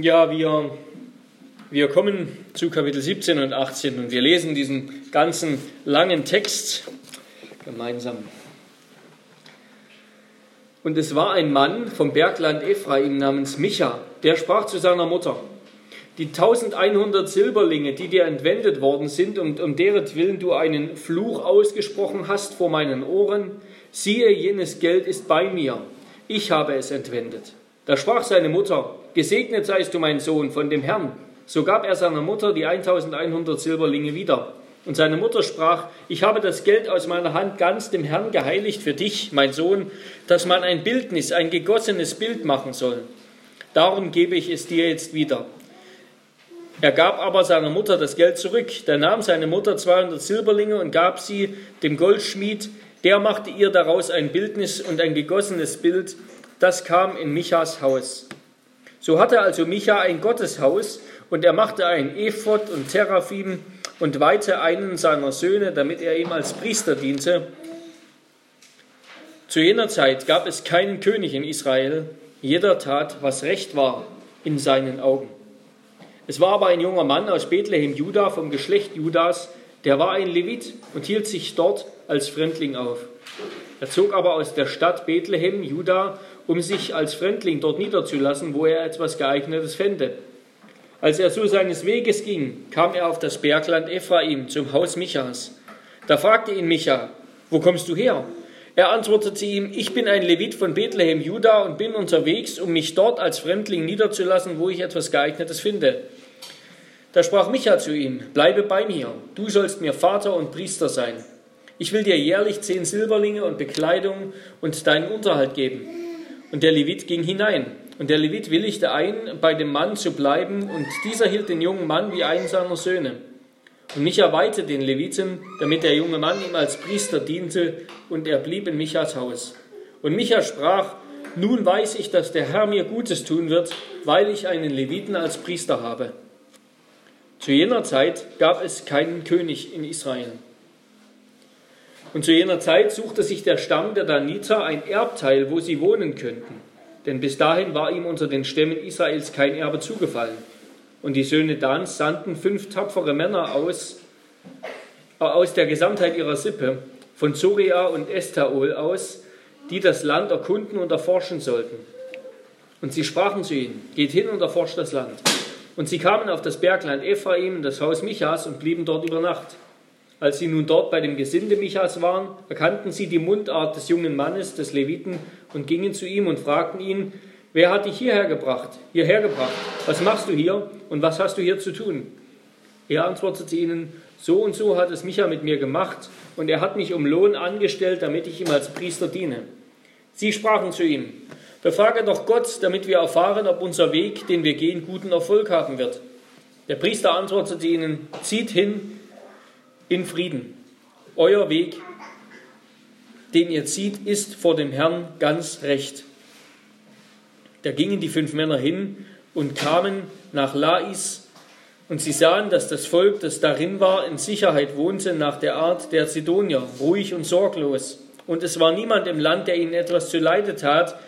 Ja, wir, wir kommen zu Kapitel 17 und 18 und wir lesen diesen ganzen langen Text gemeinsam. Und es war ein Mann vom Bergland Ephraim namens Micha, der sprach zu seiner Mutter, die 1100 Silberlinge, die dir entwendet worden sind und um deren Willen du einen Fluch ausgesprochen hast vor meinen Ohren, siehe, jenes Geld ist bei mir, ich habe es entwendet. Da sprach seine Mutter, Gesegnet seist du, mein Sohn, von dem Herrn. So gab er seiner Mutter die 1100 Silberlinge wieder. Und seine Mutter sprach, ich habe das Geld aus meiner Hand ganz dem Herrn geheiligt für dich, mein Sohn, dass man ein Bildnis, ein gegossenes Bild machen soll. Darum gebe ich es dir jetzt wieder. Er gab aber seiner Mutter das Geld zurück. Da nahm seine Mutter 200 Silberlinge und gab sie dem Goldschmied. Der machte ihr daraus ein Bildnis und ein gegossenes Bild das kam in Michas Haus. So hatte also Micha ein Gotteshaus und er machte ein Ephod und Teraphim und weihte einen seiner Söhne, damit er ihm als Priester diente. Zu jener Zeit gab es keinen König in Israel. Jeder tat, was recht war in seinen Augen. Es war aber ein junger Mann aus Bethlehem, Juda, vom Geschlecht Judas, der war ein Levit und hielt sich dort als Fremdling auf. Er zog aber aus der Stadt Bethlehem, Juda, um sich als Fremdling dort niederzulassen, wo er etwas geeignetes fände. Als er so seines Weges ging, kam er auf das Bergland Ephraim zum Haus Michas. Da fragte ihn Micha, wo kommst du her? Er antwortete ihm, ich bin ein Levit von Bethlehem, Juda und bin unterwegs, um mich dort als Fremdling niederzulassen, wo ich etwas geeignetes finde. Da sprach Micha zu ihm, bleibe bei mir, du sollst mir Vater und Priester sein. Ich will dir jährlich zehn Silberlinge und Bekleidung und deinen Unterhalt geben. Und der Levit ging hinein. Und der Levit willigte ein, bei dem Mann zu bleiben, und dieser hielt den jungen Mann wie einen seiner Söhne. Und Micha weihte den Leviten, damit der junge Mann ihm als Priester diente, und er blieb in Michas Haus. Und Micha sprach, nun weiß ich, dass der Herr mir Gutes tun wird, weil ich einen Leviten als Priester habe. Zu jener Zeit gab es keinen König in Israel. Und zu jener Zeit suchte sich der Stamm der Daniter ein Erbteil, wo sie wohnen könnten. Denn bis dahin war ihm unter den Stämmen Israels kein Erbe zugefallen. Und die Söhne Dans sandten fünf tapfere Männer aus, äh, aus der Gesamtheit ihrer Sippe, von Zoria und Estaol aus, die das Land erkunden und erforschen sollten. Und sie sprachen zu ihnen, geht hin und erforscht das Land. Und sie kamen auf das Bergland Ephraim, das Haus Michas, und blieben dort über Nacht. Als sie nun dort bei dem Gesinde Michas waren, erkannten sie die Mundart des jungen Mannes, des Leviten, und gingen zu ihm und fragten ihn, wer hat dich hierher gebracht, hierher gebracht? Was machst du hier und was hast du hier zu tun? Er antwortete ihnen, so und so hat es Micha mit mir gemacht, und er hat mich um Lohn angestellt, damit ich ihm als Priester diene. Sie sprachen zu ihm, befrage doch Gott, damit wir erfahren, ob unser Weg, den wir gehen, guten Erfolg haben wird. Der Priester antwortete ihnen, zieht hin, in Frieden. Euer Weg, den ihr zieht, ist vor dem Herrn ganz recht. Da gingen die fünf Männer hin und kamen nach Lais, und sie sahen, dass das Volk, das darin war, in Sicherheit wohnte nach der Art der Sidonier, ruhig und sorglos. Und es war niemand im Land, der ihnen etwas zuleide tat.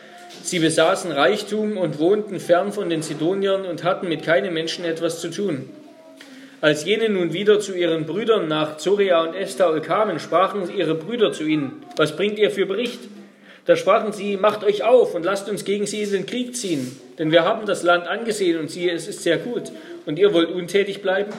Sie besaßen Reichtum und wohnten fern von den Sidoniern und hatten mit keinem Menschen etwas zu tun. Als jene nun wieder zu ihren Brüdern nach Zoria und Estaol kamen, sprachen ihre Brüder zu ihnen, was bringt ihr für Bericht? Da sprachen sie, macht euch auf und lasst uns gegen sie in den Krieg ziehen, denn wir haben das Land angesehen und siehe, es ist sehr gut. Und ihr wollt untätig bleiben?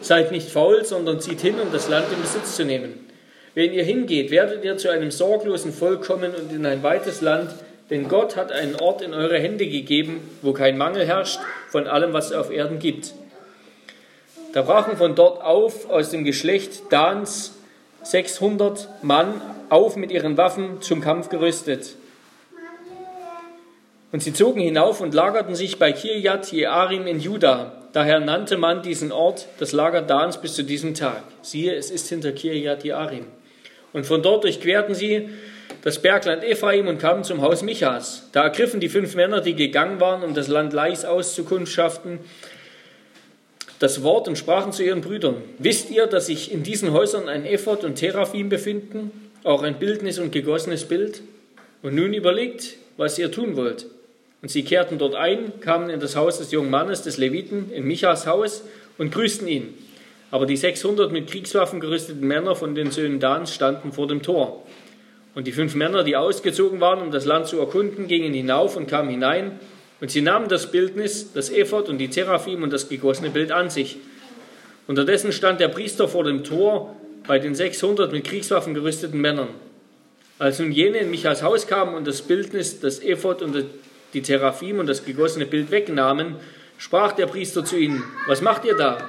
Seid nicht faul, sondern zieht hin, um das Land in Besitz zu nehmen. Wenn ihr hingeht, werdet ihr zu einem sorglosen Volk kommen und in ein weites Land, denn Gott hat einen Ort in eure Hände gegeben, wo kein Mangel herrscht von allem, was es auf Erden gibt. Da brachen von dort auf aus dem Geschlecht Dans 600 Mann auf mit ihren Waffen zum Kampf gerüstet. Und sie zogen hinauf und lagerten sich bei Kirjat Jearim in Juda. Daher nannte man diesen Ort das Lager Dans bis zu diesem Tag. Siehe, es ist hinter Kirjat Jearim. Und von dort durchquerten sie das Bergland Ephraim und kamen zum Haus Michas. Da ergriffen die fünf Männer, die gegangen waren, um das Land Lais auszukundschaften, das Wort und sprachen zu ihren Brüdern, wisst ihr, dass sich in diesen Häusern ein Ephod und Teraphim befinden, auch ein Bildnis und gegossenes Bild? Und nun überlegt, was ihr tun wollt. Und sie kehrten dort ein, kamen in das Haus des jungen Mannes, des Leviten, in Michas Haus und grüßten ihn. Aber die 600 mit Kriegswaffen gerüsteten Männer von den Söhnen Dans standen vor dem Tor. Und die fünf Männer, die ausgezogen waren, um das Land zu erkunden, gingen hinauf und kamen hinein. Und sie nahmen das Bildnis, das Ephod und die Seraphim und das gegossene Bild an sich. Unterdessen stand der Priester vor dem Tor bei den 600 mit Kriegswaffen gerüsteten Männern. Als nun jene in Michas Haus kamen und das Bildnis, das Ephod und die Seraphim und das gegossene Bild wegnahmen, sprach der Priester zu ihnen, was macht ihr da?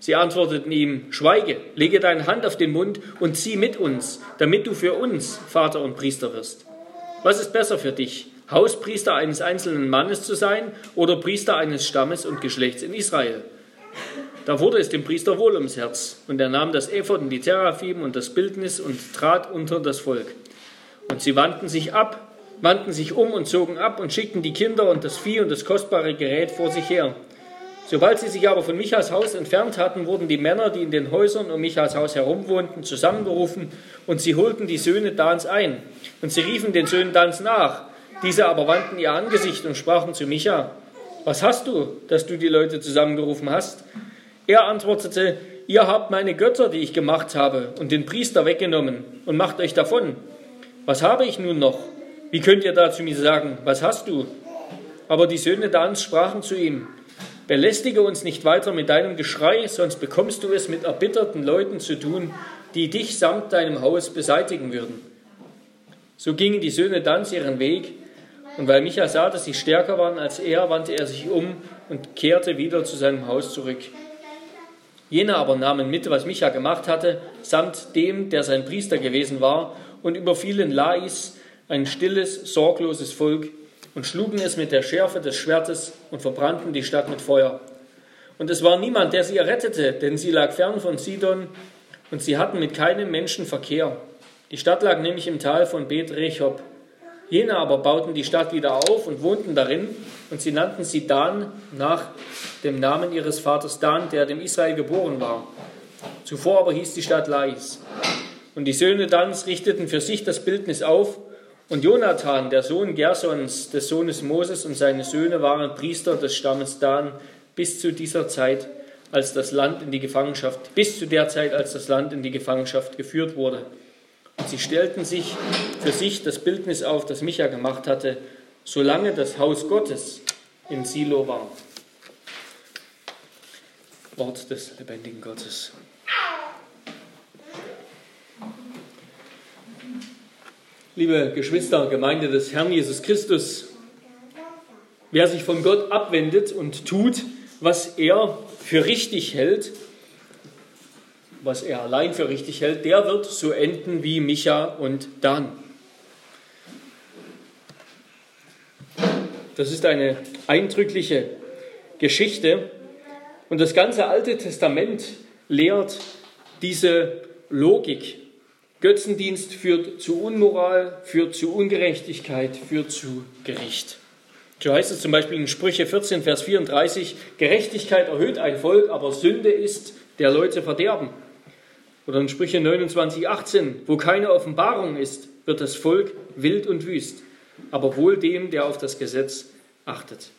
Sie antworteten ihm, schweige, lege deine Hand auf den Mund und zieh mit uns, damit du für uns Vater und Priester wirst. Was ist besser für dich, Hauspriester eines einzelnen Mannes zu sein oder Priester eines Stammes und Geschlechts in Israel? Da wurde es dem Priester wohl ums Herz, und er nahm das Ephod und die Teraphim und das Bildnis und trat unter das Volk. Und sie wandten sich ab, wandten sich um und zogen ab und schickten die Kinder und das Vieh und das kostbare Gerät vor sich her. Sobald sie sich aber von Michas Haus entfernt hatten, wurden die Männer, die in den Häusern um Michas Haus herumwohnten, zusammengerufen und sie holten die Söhne Dans ein. Und sie riefen den Söhnen Dans nach. Diese aber wandten ihr Angesicht und sprachen zu Micha, was hast du, dass du die Leute zusammengerufen hast? Er antwortete, ihr habt meine Götter, die ich gemacht habe, und den Priester weggenommen und macht euch davon. Was habe ich nun noch? Wie könnt ihr da zu mir sagen, was hast du? Aber die Söhne Dans sprachen zu ihm, Belästige uns nicht weiter mit deinem Geschrei, sonst bekommst du es mit erbitterten Leuten zu tun, die dich samt deinem Haus beseitigen würden. So gingen die Söhne Dans ihren Weg, und weil Micha sah, dass sie stärker waren als er, wandte er sich um und kehrte wieder zu seinem Haus zurück. Jene aber nahmen mit, was Micha gemacht hatte, samt dem, der sein Priester gewesen war, und überfielen Lais, ein stilles, sorgloses Volk, und schlugen es mit der Schärfe des Schwertes und verbrannten die Stadt mit Feuer. Und es war niemand, der sie errettete, denn sie lag fern von Sidon und sie hatten mit keinem Menschen Verkehr. Die Stadt lag nämlich im Tal von Bet Rechob. Jene aber bauten die Stadt wieder auf und wohnten darin, und sie nannten sie Dan nach dem Namen ihres Vaters Dan, der dem Israel geboren war. Zuvor aber hieß die Stadt Lais. Und die Söhne Dans richteten für sich das Bildnis auf und Jonathan, der Sohn Gersons, des Sohnes Moses und seine Söhne waren Priester des Stammes Dan bis zu dieser Zeit, als das Land in die Gefangenschaft, bis zu der Zeit, als das Land in die Gefangenschaft geführt wurde. Sie stellten sich für sich das Bildnis auf, das Micha gemacht hatte, solange das Haus Gottes in Silo war. Wort des lebendigen Gottes. Liebe Geschwister, Gemeinde des Herrn Jesus Christus, wer sich von Gott abwendet und tut, was er für richtig hält, was er allein für richtig hält, der wird so enden wie Micha und Dan. Das ist eine eindrückliche Geschichte und das ganze Alte Testament lehrt diese Logik Götzendienst führt zu Unmoral, führt zu Ungerechtigkeit, führt zu Gericht. So heißt es zum Beispiel in Sprüche 14, Vers 34, Gerechtigkeit erhöht ein Volk, aber Sünde ist der Leute Verderben. Oder in Sprüche 29, 18, wo keine Offenbarung ist, wird das Volk wild und wüst, aber wohl dem, der auf das Gesetz achtet.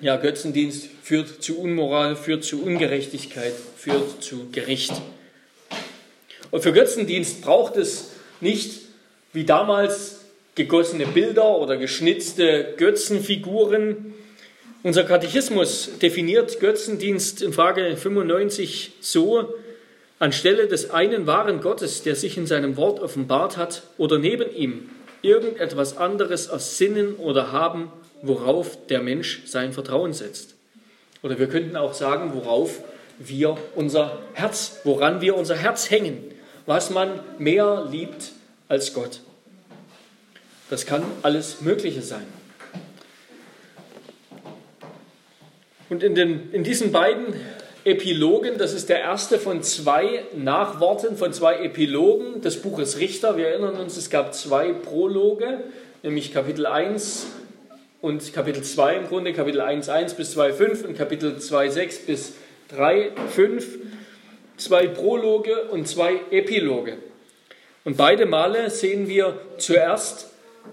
Ja, Götzendienst führt zu Unmoral, führt zu Ungerechtigkeit, führt zu Gericht. Und für Götzendienst braucht es nicht wie damals gegossene Bilder oder geschnitzte Götzenfiguren. Unser Katechismus definiert Götzendienst in Frage 95 so, anstelle des einen wahren Gottes, der sich in seinem Wort offenbart hat, oder neben ihm irgendetwas anderes ersinnen oder haben, worauf der Mensch sein Vertrauen setzt. Oder wir könnten auch sagen, worauf wir unser Herz, woran wir unser Herz hängen was man mehr liebt als Gott. Das kann alles Mögliche sein. Und in, den, in diesen beiden Epilogen, das ist der erste von zwei Nachworten, von zwei Epilogen des Buches Richter. Wir erinnern uns, es gab zwei Prologe, nämlich Kapitel 1 und Kapitel 2 im Grunde, Kapitel 1, 1 bis 2, 5 und Kapitel 2, 6 bis 3, 5 zwei Prologe und zwei Epiloge. Und beide Male sehen wir zuerst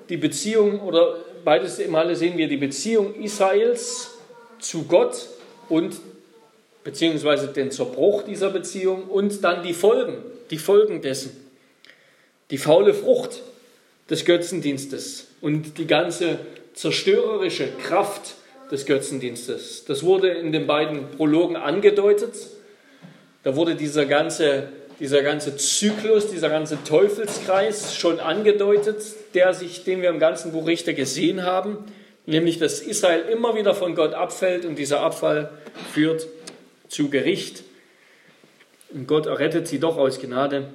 die Beziehung oder beides Male sehen wir die Beziehung Israels zu Gott und beziehungsweise den Zerbruch dieser Beziehung und dann die Folgen, die Folgen dessen. Die faule Frucht des Götzendienstes und die ganze zerstörerische Kraft des Götzendienstes. Das wurde in den beiden Prologen angedeutet. Da wurde dieser ganze, dieser ganze Zyklus, dieser ganze Teufelskreis schon angedeutet, der sich, den wir im ganzen Buch Richter gesehen haben, nämlich dass Israel immer wieder von Gott abfällt und dieser Abfall führt zu Gericht. Und Gott errettet sie doch aus Gnade.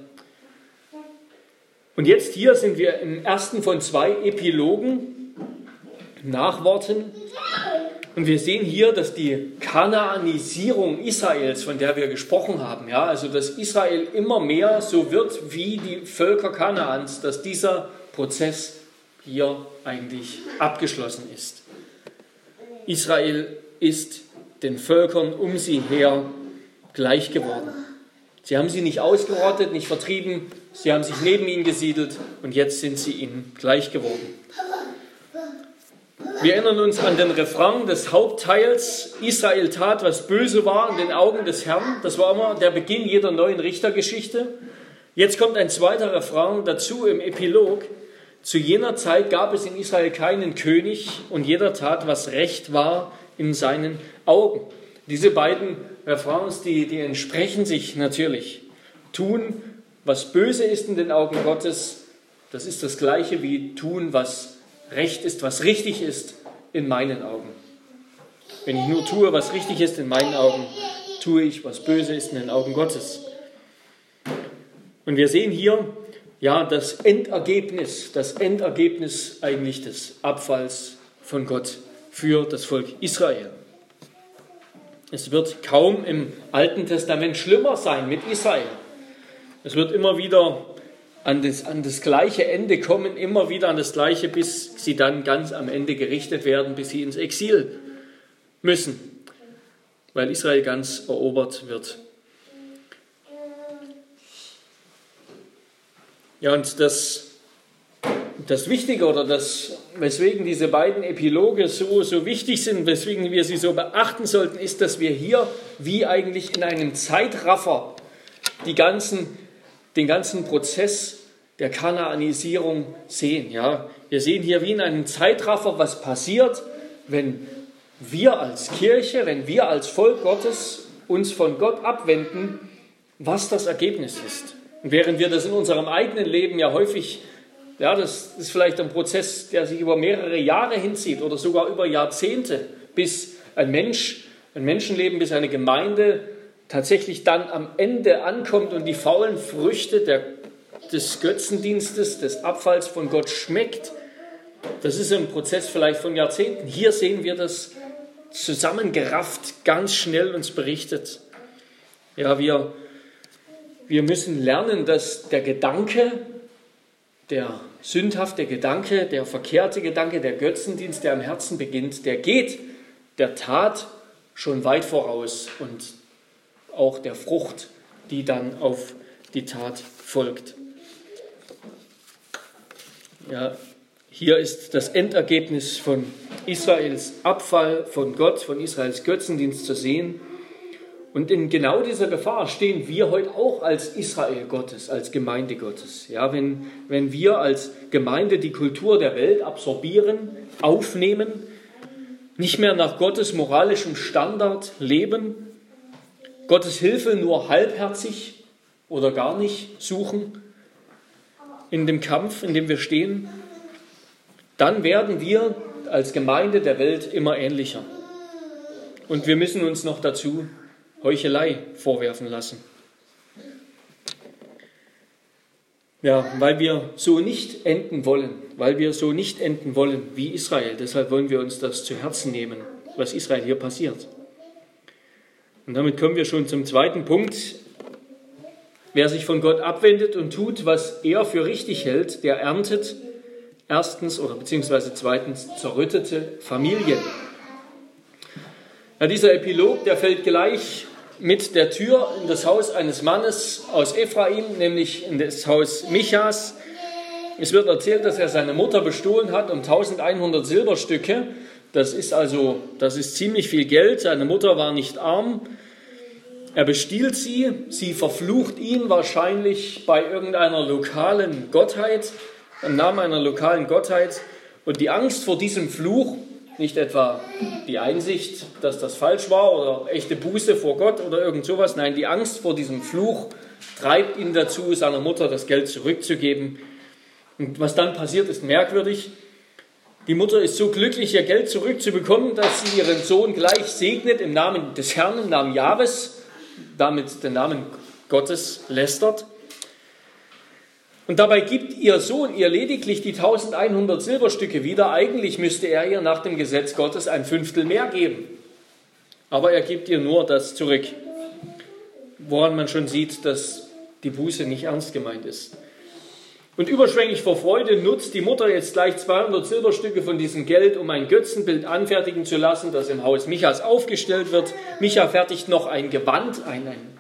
Und jetzt hier sind wir im ersten von zwei Epilogen, Nachworten. Und wir sehen hier, dass die Kanaanisierung Israels, von der wir gesprochen haben, ja, also dass Israel immer mehr so wird wie die Völker Kanaans, dass dieser Prozess hier eigentlich abgeschlossen ist. Israel ist den Völkern um sie her gleich geworden. Sie haben sie nicht ausgerottet, nicht vertrieben, sie haben sich neben ihnen gesiedelt und jetzt sind sie ihnen gleich geworden. Wir erinnern uns an den Refrain des Hauptteils, Israel tat, was böse war in den Augen des Herrn. Das war immer der Beginn jeder neuen Richtergeschichte. Jetzt kommt ein zweiter Refrain dazu im Epilog. Zu jener Zeit gab es in Israel keinen König und jeder tat, was recht war in seinen Augen. Diese beiden Refrains, die, die entsprechen sich natürlich. Tun, was böse ist in den Augen Gottes, das ist das gleiche wie tun, was recht ist, was richtig ist in meinen Augen. Wenn ich nur tue, was richtig ist in meinen Augen, tue ich, was böse ist in den Augen Gottes. Und wir sehen hier ja das Endergebnis, das Endergebnis eigentlich des Abfalls von Gott für das Volk Israel. Es wird kaum im Alten Testament schlimmer sein mit Israel. Es wird immer wieder an das, an das gleiche Ende kommen, immer wieder an das gleiche, bis sie dann ganz am Ende gerichtet werden, bis sie ins Exil müssen, weil Israel ganz erobert wird. Ja, und das das Wichtige oder das, weswegen diese beiden Epiloge so, so wichtig sind, weswegen wir sie so beachten sollten, ist, dass wir hier wie eigentlich in einem Zeitraffer die ganzen, den ganzen Prozess der Kanaanisierung sehen. Ja? Wir sehen hier wie in einem Zeitraffer, was passiert, wenn wir als Kirche, wenn wir als Volk Gottes uns von Gott abwenden, was das Ergebnis ist. Und während wir das in unserem eigenen Leben ja häufig ja, das ist vielleicht ein Prozess, der sich über mehrere Jahre hinzieht oder sogar über Jahrzehnte, bis ein Mensch, ein Menschenleben, bis eine Gemeinde tatsächlich dann am Ende ankommt und die faulen Früchte der, des Götzendienstes, des Abfalls von Gott schmeckt. Das ist ein Prozess vielleicht von Jahrzehnten. Hier sehen wir das zusammengerafft, ganz schnell uns berichtet. Ja, wir, wir müssen lernen, dass der Gedanke, der sündhafte Gedanke, der verkehrte Gedanke, der Götzendienst, der im Herzen beginnt, der geht der Tat schon weit voraus und auch der Frucht, die dann auf die Tat folgt. Ja, hier ist das Endergebnis von Israels Abfall von Gott, von Israels Götzendienst zu sehen. Und in genau dieser Gefahr stehen wir heute auch als Israel Gottes, als Gemeinde Gottes. Ja, wenn, wenn wir als Gemeinde die Kultur der Welt absorbieren, aufnehmen, nicht mehr nach Gottes moralischem Standard leben, Gottes Hilfe nur halbherzig oder gar nicht suchen in dem Kampf, in dem wir stehen, dann werden wir als Gemeinde der Welt immer ähnlicher. Und wir müssen uns noch dazu Heuchelei vorwerfen lassen. Ja, weil wir so nicht enden wollen, weil wir so nicht enden wollen wie Israel. Deshalb wollen wir uns das zu Herzen nehmen, was Israel hier passiert. Und damit kommen wir schon zum zweiten Punkt. Wer sich von Gott abwendet und tut, was er für richtig hält, der erntet erstens oder beziehungsweise zweitens zerrüttete Familien. Ja, dieser Epilog, der fällt gleich mit der Tür in das Haus eines Mannes aus Ephraim, nämlich in das Haus Michas. Es wird erzählt, dass er seine Mutter bestohlen hat um 1100 Silberstücke. Das ist also, das ist ziemlich viel Geld. Seine Mutter war nicht arm. Er bestiehlt sie, sie verflucht ihn wahrscheinlich bei irgendeiner lokalen Gottheit, im Namen einer lokalen Gottheit. Und die Angst vor diesem Fluch, nicht etwa die Einsicht, dass das falsch war oder echte Buße vor Gott oder irgend sowas, nein, die Angst vor diesem Fluch treibt ihn dazu, seiner Mutter das Geld zurückzugeben. Und was dann passiert, ist merkwürdig. Die Mutter ist so glücklich, ihr Geld zurückzubekommen, dass sie ihren Sohn gleich segnet im Namen des Herrn, im Namen Jahres, damit den Namen Gottes lästert. Und dabei gibt ihr Sohn ihr lediglich die 1100 Silberstücke wieder. Eigentlich müsste er ihr nach dem Gesetz Gottes ein Fünftel mehr geben. Aber er gibt ihr nur das zurück, woran man schon sieht, dass die Buße nicht ernst gemeint ist. Und überschwänglich vor Freude nutzt die Mutter jetzt gleich 200 Silberstücke von diesem Geld, um ein Götzenbild anfertigen zu lassen, das im Haus Michas aufgestellt wird. Micha fertigt noch ein Gewand, ein, ein,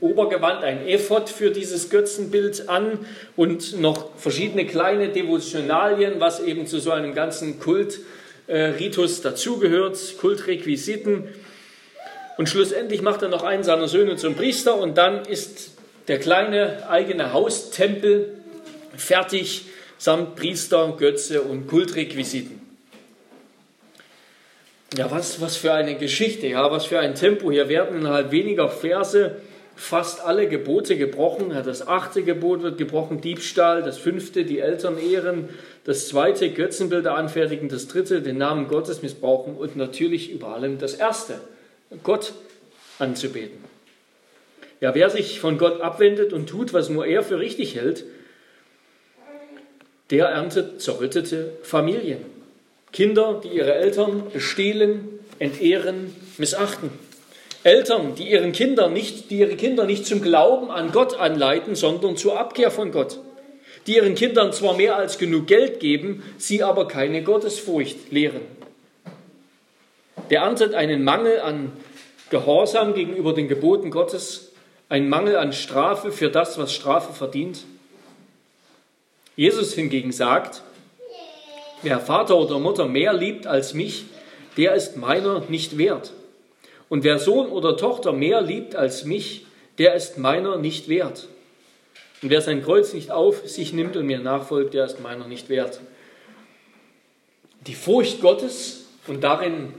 Obergewand, ein Ephod für dieses Götzenbild an und noch verschiedene kleine Devotionalien, was eben zu so einem ganzen Kultritus dazugehört, Kultrequisiten. Und schlussendlich macht er noch einen seiner Söhne zum Priester und dann ist der kleine eigene Haustempel fertig, samt Priester, Götze und Kultrequisiten. Ja, was, was für eine Geschichte, ja, was für ein Tempo. Hier werden innerhalb weniger Verse fast alle Gebote gebrochen. Das achte Gebot wird gebrochen, Diebstahl, das fünfte, die Eltern ehren, das zweite, Götzenbilder anfertigen, das dritte, den Namen Gottes missbrauchen und natürlich über allem das erste, Gott anzubeten. Ja, wer sich von Gott abwendet und tut, was nur er für richtig hält, der erntet zerrüttete Familien. Kinder, die ihre Eltern bestehlen, entehren, missachten. Eltern, die, ihren Kindern nicht, die ihre Kinder nicht zum Glauben an Gott anleiten, sondern zur Abkehr von Gott. Die ihren Kindern zwar mehr als genug Geld geben, sie aber keine Gottesfurcht lehren. Der erntet einen Mangel an Gehorsam gegenüber den Geboten Gottes, einen Mangel an Strafe für das, was Strafe verdient Jesus hingegen sagt, wer Vater oder Mutter mehr liebt als mich, der ist meiner nicht wert. Und wer Sohn oder Tochter mehr liebt als mich, der ist meiner nicht wert. Und wer sein Kreuz nicht auf sich nimmt und mir nachfolgt, der ist meiner nicht wert. Die Furcht Gottes und darin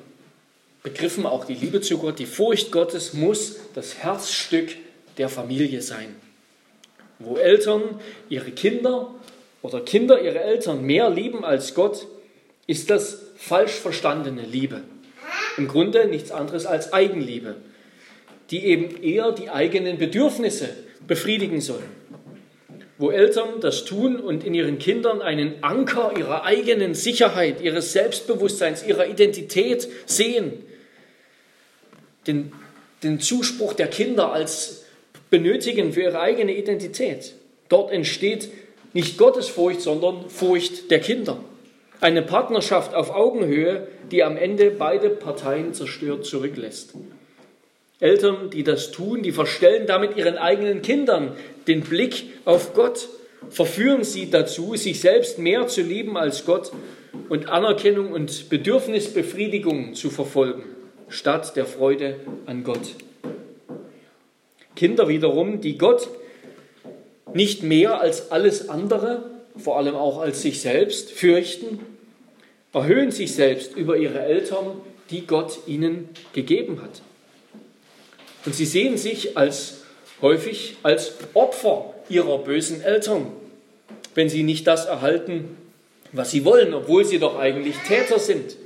begriffen auch die Liebe zu Gott, die Furcht Gottes muss das Herzstück der Familie sein, wo Eltern ihre Kinder oder Kinder ihre Eltern mehr lieben als Gott, ist das falsch verstandene Liebe. Im Grunde nichts anderes als Eigenliebe, die eben eher die eigenen Bedürfnisse befriedigen soll. Wo Eltern das tun und in ihren Kindern einen Anker ihrer eigenen Sicherheit, ihres Selbstbewusstseins, ihrer Identität sehen, den, den Zuspruch der Kinder als benötigen für ihre eigene Identität. Dort entsteht nicht Gottesfurcht, sondern Furcht der Kinder. Eine Partnerschaft auf Augenhöhe, die am Ende beide Parteien zerstört zurücklässt. Eltern, die das tun, die verstellen damit ihren eigenen Kindern den Blick auf Gott, verführen sie dazu, sich selbst mehr zu lieben als Gott und Anerkennung und Bedürfnisbefriedigung zu verfolgen, statt der Freude an Gott. Kinder wiederum, die Gott nicht mehr als alles andere, vor allem auch als sich selbst, fürchten, erhöhen sich selbst über ihre Eltern, die Gott ihnen gegeben hat. Und sie sehen sich als häufig als Opfer ihrer bösen Eltern, wenn sie nicht das erhalten, was sie wollen, obwohl sie doch eigentlich Täter sind.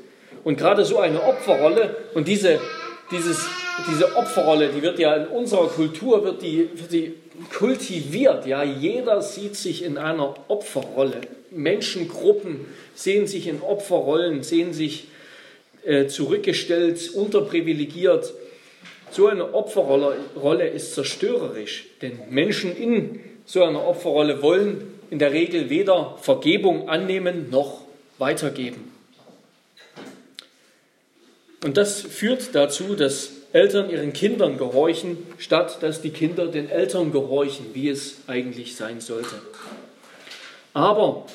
Und gerade so eine Opferrolle und diese, dieses, diese Opferrolle, die wird ja in unserer Kultur wird die, wird die kultiviert. Ja, jeder sieht sich in einer Opferrolle. Menschengruppen sehen sich in Opferrollen, sehen sich äh, zurückgestellt, unterprivilegiert. So eine Opferrolle ist zerstörerisch, denn Menschen in so einer Opferrolle wollen in der Regel weder Vergebung annehmen noch weitergeben. Und das führt dazu, dass Eltern ihren Kindern gehorchen, statt dass die Kinder den Eltern gehorchen, wie es eigentlich sein sollte. Aber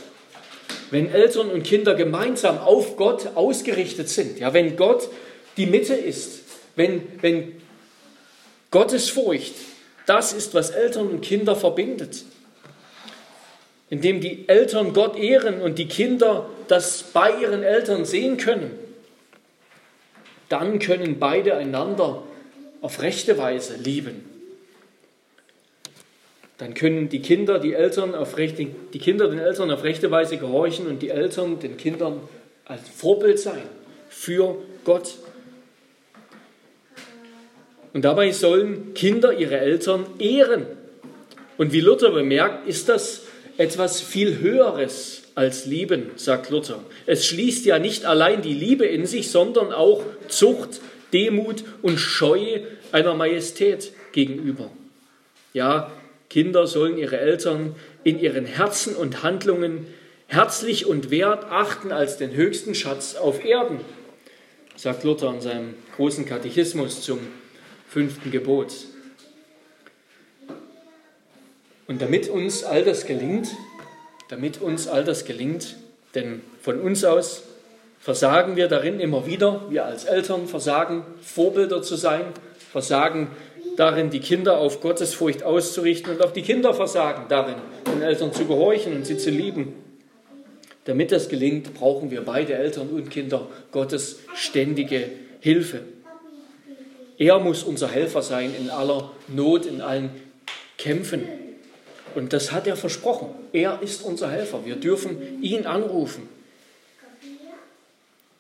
wenn Eltern und Kinder gemeinsam auf Gott ausgerichtet sind, ja, wenn Gott die Mitte ist, wenn, wenn Gottesfurcht das ist, was Eltern und Kinder verbindet, indem die Eltern Gott ehren und die Kinder das bei ihren Eltern sehen können, dann können beide einander auf rechte Weise lieben. Dann können die Kinder, die Eltern auf rechte, die Kinder den Eltern auf rechte Weise gehorchen und die Eltern den Kindern als Vorbild sein für Gott. Und dabei sollen Kinder ihre Eltern ehren. Und wie Luther bemerkt, ist das etwas viel Höheres als Lieben, sagt Luther. Es schließt ja nicht allein die Liebe in sich, sondern auch Zucht, Demut und Scheu einer Majestät gegenüber. Ja, Kinder sollen ihre Eltern in ihren Herzen und Handlungen herzlich und wert achten als den höchsten Schatz auf Erden, sagt Luther in seinem großen Katechismus zum fünften Gebot. Und damit uns all das gelingt, damit uns all das gelingt, denn von uns aus versagen wir darin immer wieder, wir als Eltern versagen, Vorbilder zu sein, versagen darin, die Kinder auf Gottesfurcht auszurichten und auch die Kinder versagen darin, den Eltern zu gehorchen und sie zu lieben. Damit das gelingt, brauchen wir beide Eltern und Kinder Gottes ständige Hilfe. Er muss unser Helfer sein in aller Not, in allen Kämpfen. Und das hat er versprochen. Er ist unser Helfer. Wir dürfen ihn anrufen,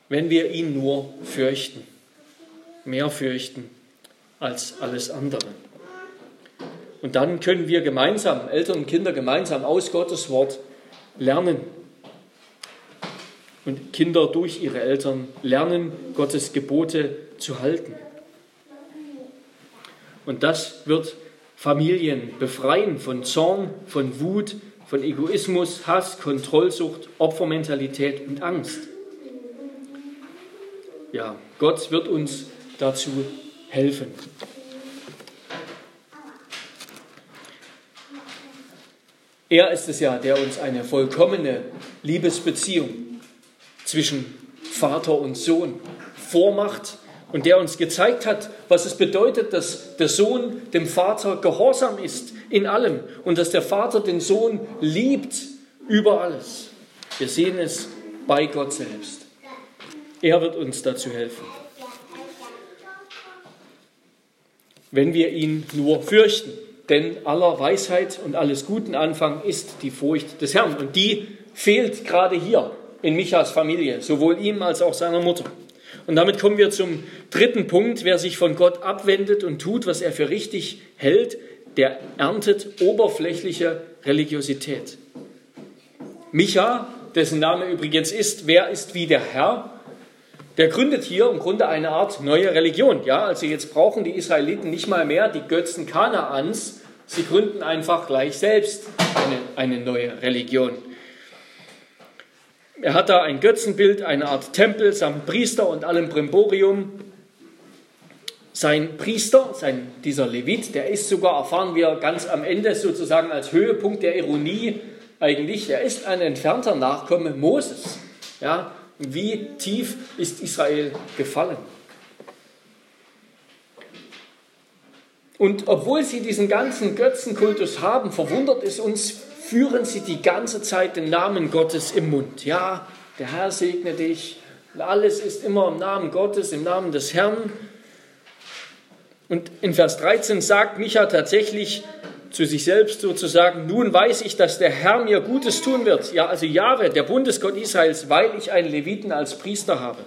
wenn wir ihn nur fürchten. Mehr fürchten als alles andere. Und dann können wir gemeinsam, Eltern und Kinder gemeinsam aus Gottes Wort lernen. Und Kinder durch ihre Eltern lernen, Gottes Gebote zu halten. Und das wird Familien befreien von Zorn, von Wut, von Egoismus, Hass, Kontrollsucht, Opfermentalität und Angst. Ja, Gott wird uns dazu helfen. Er ist es ja, der uns eine vollkommene Liebesbeziehung zwischen Vater und Sohn vormacht und der uns gezeigt hat, was es bedeutet, dass der Sohn dem Vater gehorsam ist in allem und dass der Vater den Sohn liebt über alles. Wir sehen es bei Gott selbst. Er wird uns dazu helfen. wenn wir ihn nur fürchten. Denn aller Weisheit und alles guten Anfang ist die Furcht des Herrn. Und die fehlt gerade hier in Michas Familie, sowohl ihm als auch seiner Mutter. Und damit kommen wir zum dritten Punkt. Wer sich von Gott abwendet und tut, was er für richtig hält, der erntet oberflächliche Religiosität. Micha, dessen Name übrigens ist, wer ist wie der Herr, der gründet hier im Grunde eine Art neue Religion. Ja, also jetzt brauchen die Israeliten nicht mal mehr die Götzen Kanaans, sie gründen einfach gleich selbst eine, eine neue Religion. Er hat da ein Götzenbild, eine Art Tempel samt Priester und allem Brimborium. Sein Priester, sein, dieser Levit, der ist sogar, erfahren wir ganz am Ende sozusagen als Höhepunkt der Ironie eigentlich, er ist ein entfernter Nachkomme Moses. Ja, wie tief ist Israel gefallen? Und obwohl sie diesen ganzen Götzenkultus haben, verwundert es uns, führen sie die ganze Zeit den Namen Gottes im Mund. Ja, der Herr segne dich. Alles ist immer im Namen Gottes, im Namen des Herrn. Und in Vers 13 sagt Micha tatsächlich, zu sich selbst sozusagen, nun weiß ich, dass der Herr mir Gutes tun wird. Ja, also Jahre, der Bundesgott Israels, weil ich einen Leviten als Priester habe.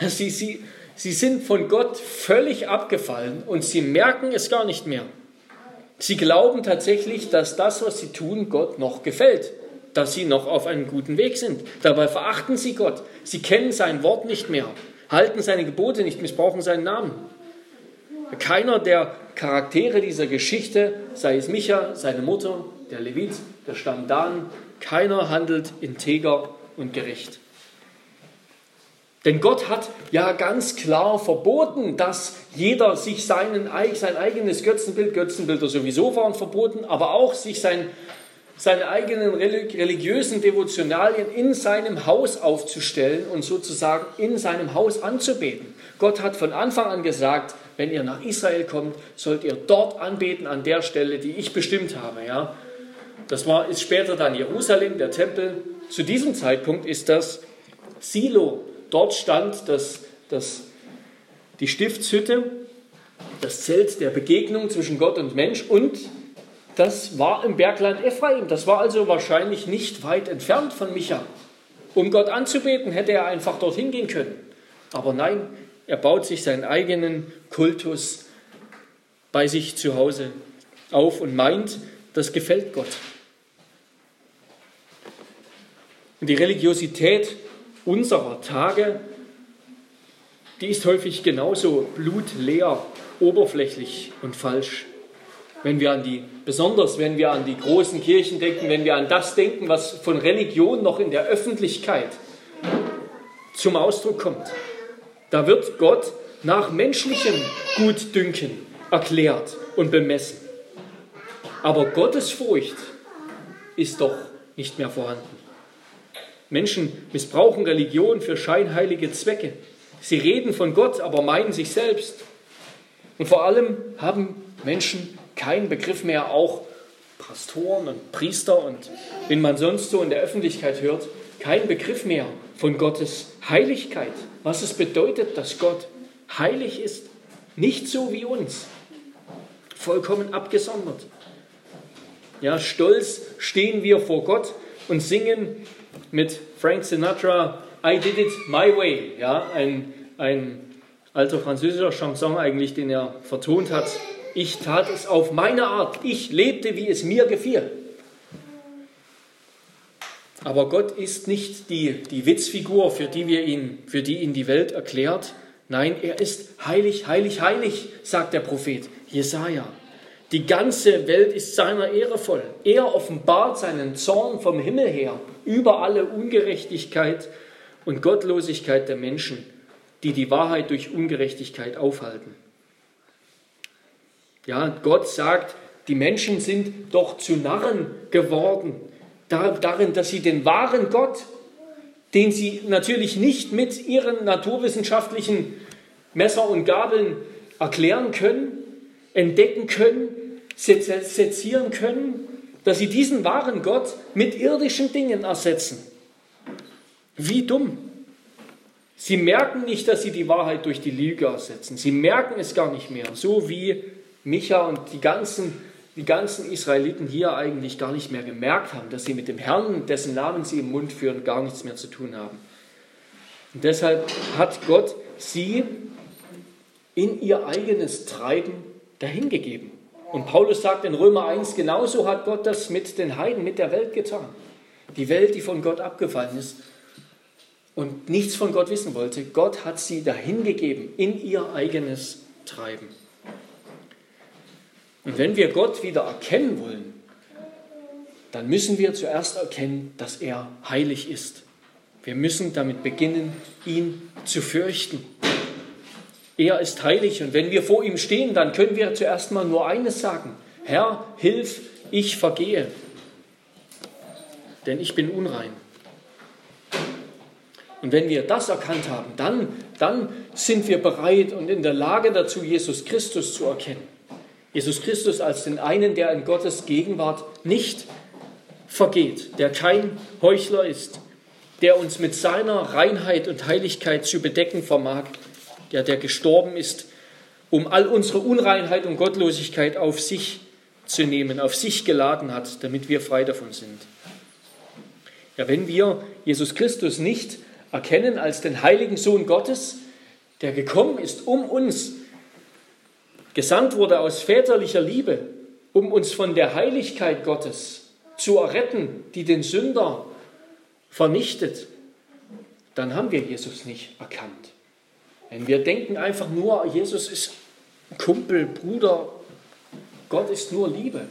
Sie, sie, sie sind von Gott völlig abgefallen und sie merken es gar nicht mehr. Sie glauben tatsächlich, dass das, was sie tun, Gott noch gefällt, dass sie noch auf einem guten Weg sind. Dabei verachten sie Gott. Sie kennen sein Wort nicht mehr, halten seine Gebote nicht, missbrauchen seinen Namen. Keiner der Charaktere dieser Geschichte, sei es Micha, seine Mutter, der Levit, der Stamm Dan, keiner handelt integer und gerecht. Denn Gott hat ja ganz klar verboten, dass jeder sich seinen, sein eigenes Götzenbild, Götzenbilder sowieso waren verboten, aber auch sich sein seine eigenen religiösen Devotionalien in seinem Haus aufzustellen und sozusagen in seinem Haus anzubeten. Gott hat von Anfang an gesagt, wenn ihr nach Israel kommt, sollt ihr dort anbeten an der Stelle, die ich bestimmt habe. Ja? Das war, ist später dann Jerusalem, der Tempel. Zu diesem Zeitpunkt ist das Silo. Dort stand das, das, die Stiftshütte, das Zelt der Begegnung zwischen Gott und Mensch und das war im Bergland Ephraim. Das war also wahrscheinlich nicht weit entfernt von Micha. Um Gott anzubeten, hätte er einfach dorthin gehen können. Aber nein, er baut sich seinen eigenen Kultus bei sich zu Hause auf und meint, das gefällt Gott. Und die Religiosität unserer Tage, die ist häufig genauso blutleer, oberflächlich und falsch wenn wir an die, besonders wenn wir an die großen Kirchen denken, wenn wir an das denken, was von Religion noch in der Öffentlichkeit zum Ausdruck kommt. Da wird Gott nach menschlichem Gutdünken erklärt und bemessen. Aber Gottes Furcht ist doch nicht mehr vorhanden. Menschen missbrauchen Religion für scheinheilige Zwecke. Sie reden von Gott, aber meinen sich selbst. Und vor allem haben Menschen kein Begriff mehr, auch Pastoren und Priester und wenn man sonst so in der Öffentlichkeit hört, kein Begriff mehr von Gottes Heiligkeit, was es bedeutet, dass Gott heilig ist, nicht so wie uns, vollkommen abgesondert. Ja, stolz stehen wir vor Gott und singen mit Frank Sinatra I did it my way, ja, ein, ein alter französischer Chanson eigentlich, den er vertont hat ich tat es auf meine Art. Ich lebte, wie es mir gefiel. Aber Gott ist nicht die, die Witzfigur, für die, wir ihn, für die ihn die Welt erklärt. Nein, er ist heilig, heilig, heilig, sagt der Prophet Jesaja. Die ganze Welt ist seiner Ehre voll. Er offenbart seinen Zorn vom Himmel her über alle Ungerechtigkeit und Gottlosigkeit der Menschen, die die Wahrheit durch Ungerechtigkeit aufhalten. Ja, Gott sagt, die Menschen sind doch zu Narren geworden, darin, dass sie den wahren Gott, den sie natürlich nicht mit ihren naturwissenschaftlichen Messer und Gabeln erklären können, entdecken können, sezieren können, dass sie diesen wahren Gott mit irdischen Dingen ersetzen. Wie dumm. Sie merken nicht, dass sie die Wahrheit durch die Lüge ersetzen. Sie merken es gar nicht mehr. So wie Micha und die ganzen, die ganzen Israeliten hier eigentlich gar nicht mehr gemerkt haben, dass sie mit dem Herrn, dessen Namen sie im Mund führen, gar nichts mehr zu tun haben. Und deshalb hat Gott sie in ihr eigenes Treiben dahingegeben. Und Paulus sagt in Römer 1, genauso hat Gott das mit den Heiden, mit der Welt getan. Die Welt, die von Gott abgefallen ist und nichts von Gott wissen wollte, Gott hat sie dahingegeben in ihr eigenes Treiben. Und wenn wir Gott wieder erkennen wollen, dann müssen wir zuerst erkennen, dass er heilig ist. Wir müssen damit beginnen, ihn zu fürchten. Er ist heilig und wenn wir vor ihm stehen, dann können wir zuerst mal nur eines sagen. Herr, hilf, ich vergehe, denn ich bin unrein. Und wenn wir das erkannt haben, dann, dann sind wir bereit und in der Lage dazu, Jesus Christus zu erkennen. Jesus Christus als den einen, der in Gottes Gegenwart nicht vergeht, der kein Heuchler ist, der uns mit seiner Reinheit und Heiligkeit zu bedecken vermag, der, der gestorben ist, um all unsere Unreinheit und Gottlosigkeit auf sich zu nehmen, auf sich geladen hat, damit wir frei davon sind. Ja, wenn wir Jesus Christus nicht erkennen als den heiligen Sohn Gottes, der gekommen ist, um uns gesandt wurde aus väterlicher Liebe, um uns von der Heiligkeit Gottes zu erretten, die den Sünder vernichtet, dann haben wir Jesus nicht erkannt. Wenn wir denken einfach nur, Jesus ist Kumpel, Bruder, Gott ist nur Liebe,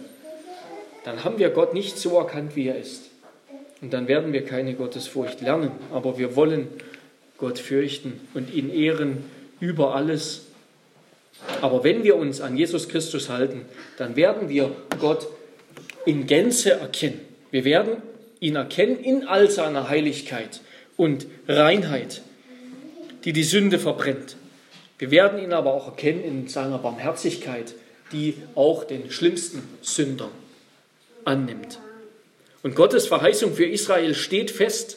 dann haben wir Gott nicht so erkannt, wie er ist. Und dann werden wir keine Gottesfurcht lernen, aber wir wollen Gott fürchten und ihn ehren über alles. Aber wenn wir uns an Jesus Christus halten, dann werden wir Gott in Gänze erkennen. Wir werden ihn erkennen in all seiner Heiligkeit und Reinheit, die die Sünde verbrennt. Wir werden ihn aber auch erkennen in seiner Barmherzigkeit, die auch den schlimmsten Sünder annimmt. Und Gottes Verheißung für Israel steht fest.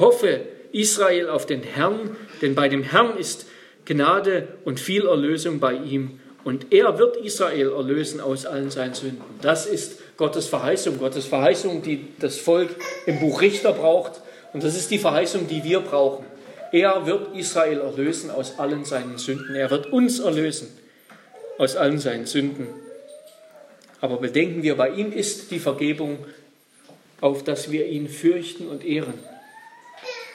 Hoffe Israel auf den Herrn, denn bei dem Herrn ist Gnade und viel Erlösung bei ihm. Und er wird Israel erlösen aus allen seinen Sünden. Das ist Gottes Verheißung, Gottes Verheißung, die das Volk im Buch Richter braucht. Und das ist die Verheißung, die wir brauchen. Er wird Israel erlösen aus allen seinen Sünden. Er wird uns erlösen aus allen seinen Sünden. Aber bedenken wir, bei ihm ist die Vergebung, auf dass wir ihn fürchten und ehren